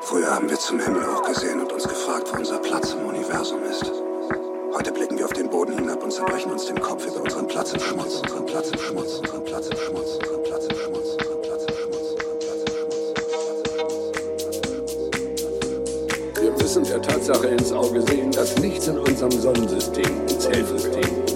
Früher haben wir zum Himmel hochgesehen und uns gefragt, wo unser Platz im Universum ist. Heute blicken wir auf den Boden hinab und zerbrechen uns den Kopf über unseren Platz im Schmutz, unseren Platz im Schmutz, unseren Platz im Schmutz, unseren Platz im Schmutz, unseren Platz im Schmutz, unseren Platz im Schmutz. Wir müssen der Tatsache ins Auge sehen, dass nichts in unserem Sonnensystem uns helfen kann.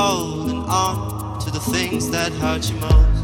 Holding on to the things that hurt you most.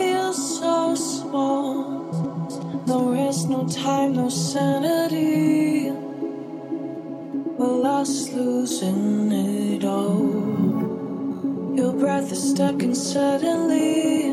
feel so small. No rest, no time, no sanity. We're lost, losing it all. Your breath is stuck, and suddenly.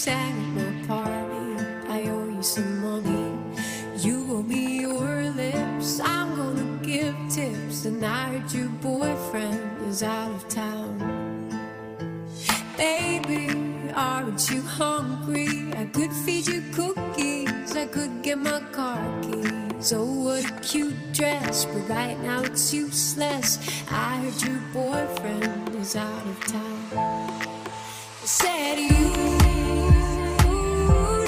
sang at my party. I owe you some money. You owe me your lips. I'm gonna give tips. And I heard your boyfriend is out of town. Baby, aren't you hungry? I could feed you cookies. I could get my car keys. Oh, what a cute dress. But right now it's useless. I heard your boyfriend is out of town. Said you.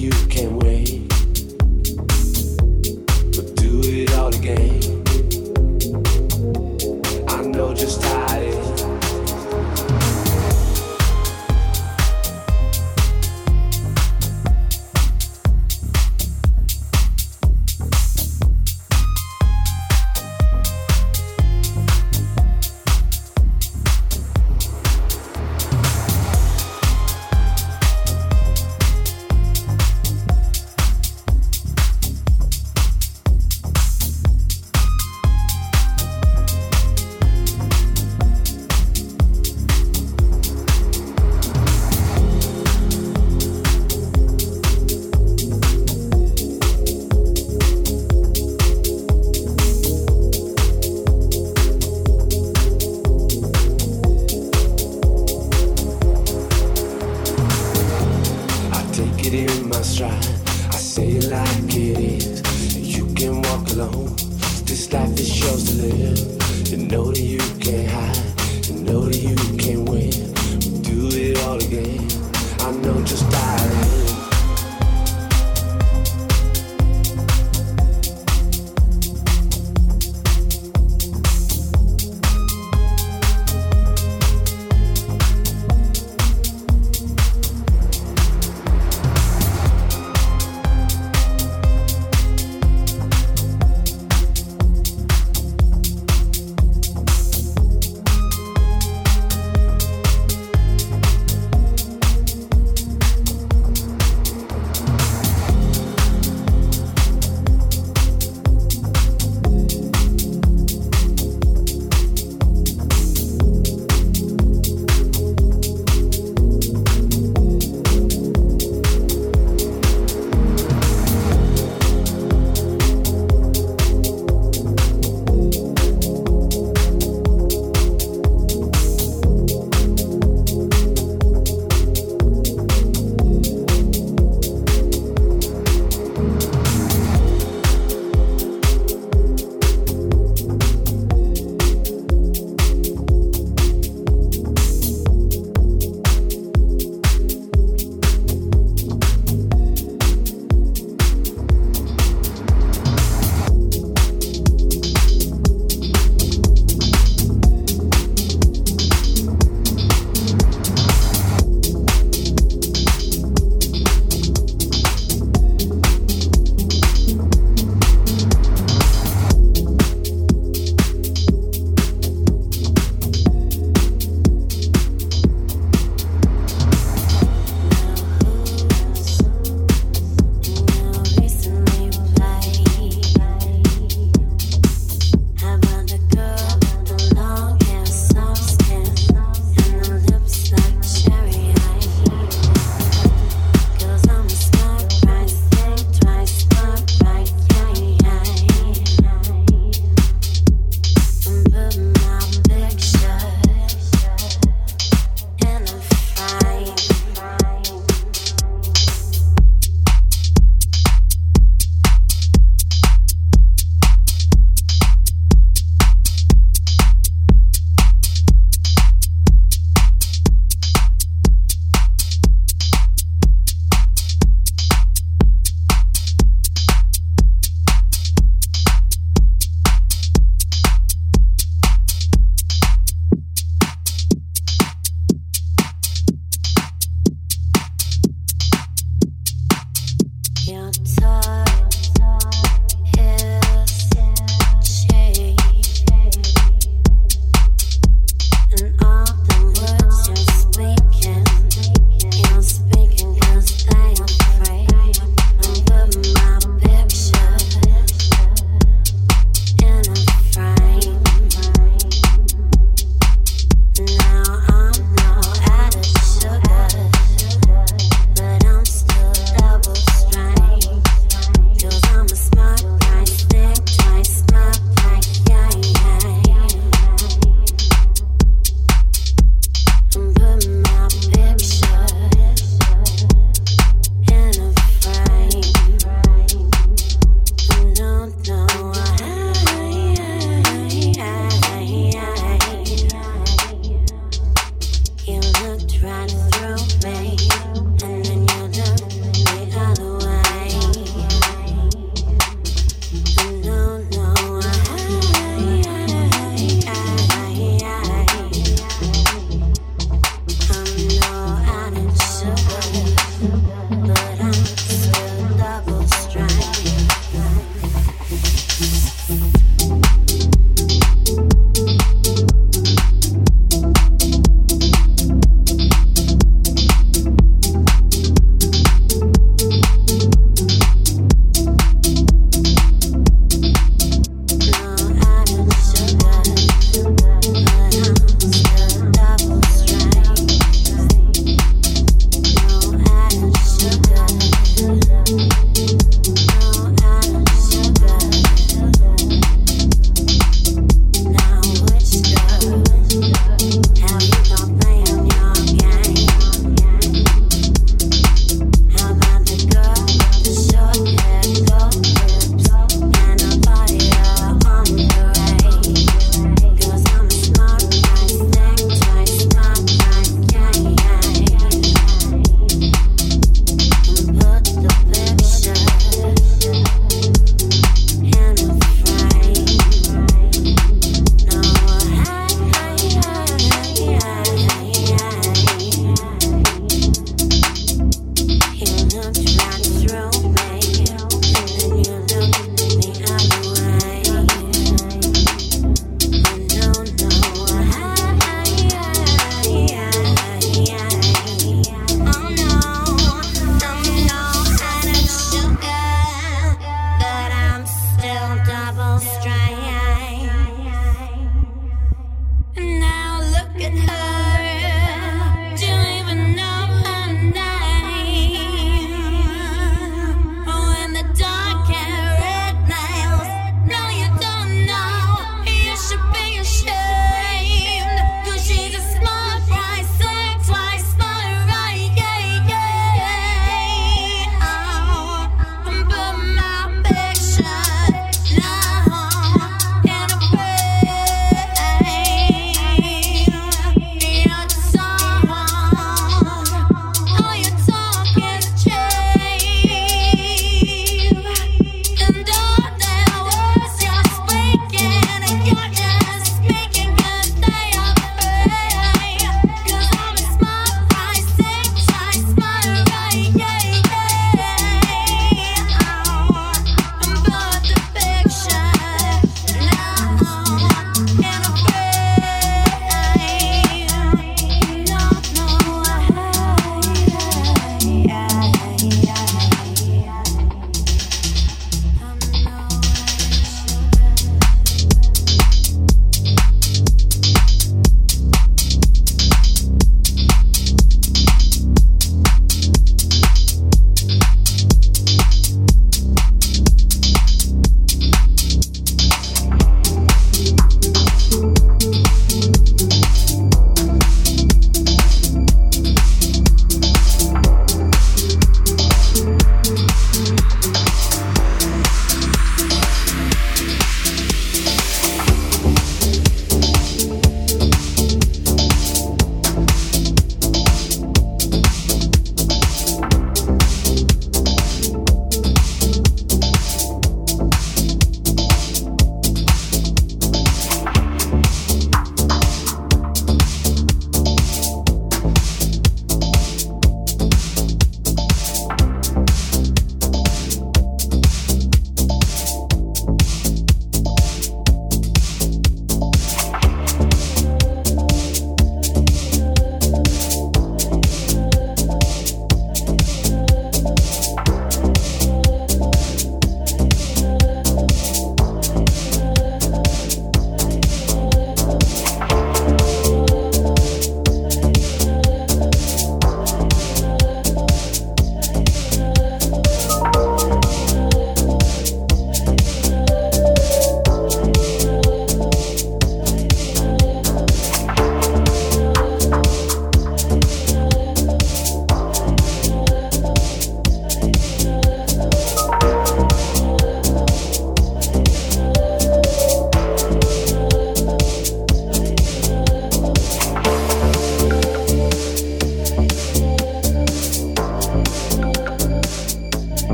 You can't wait.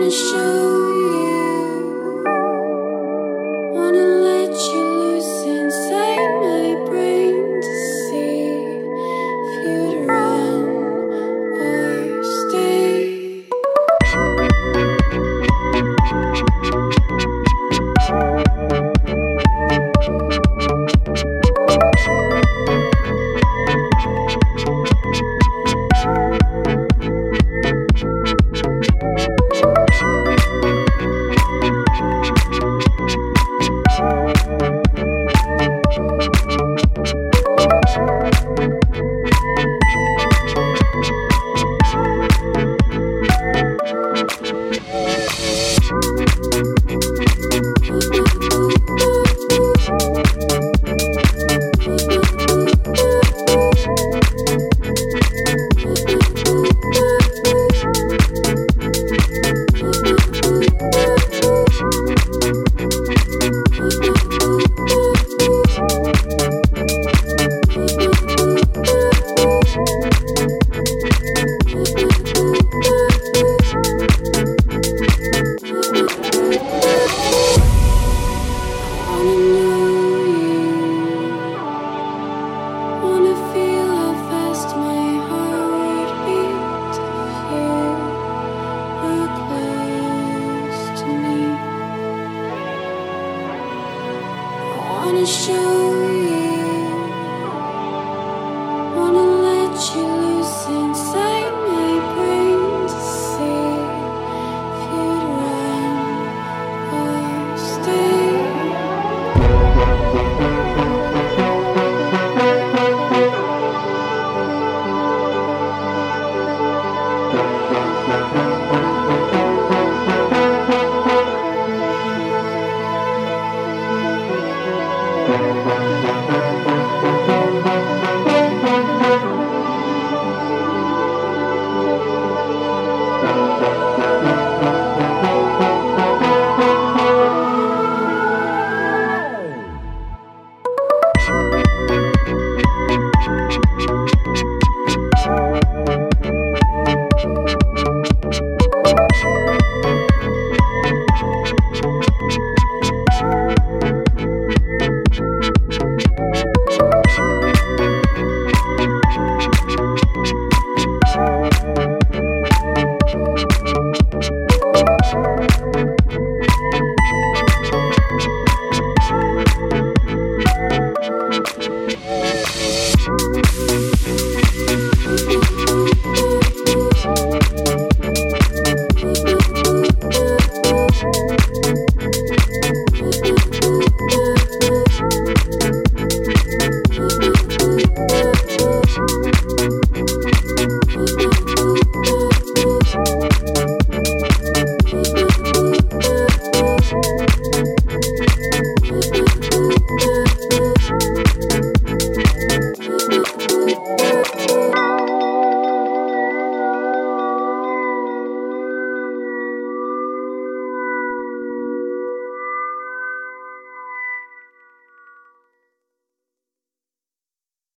I wanna show you,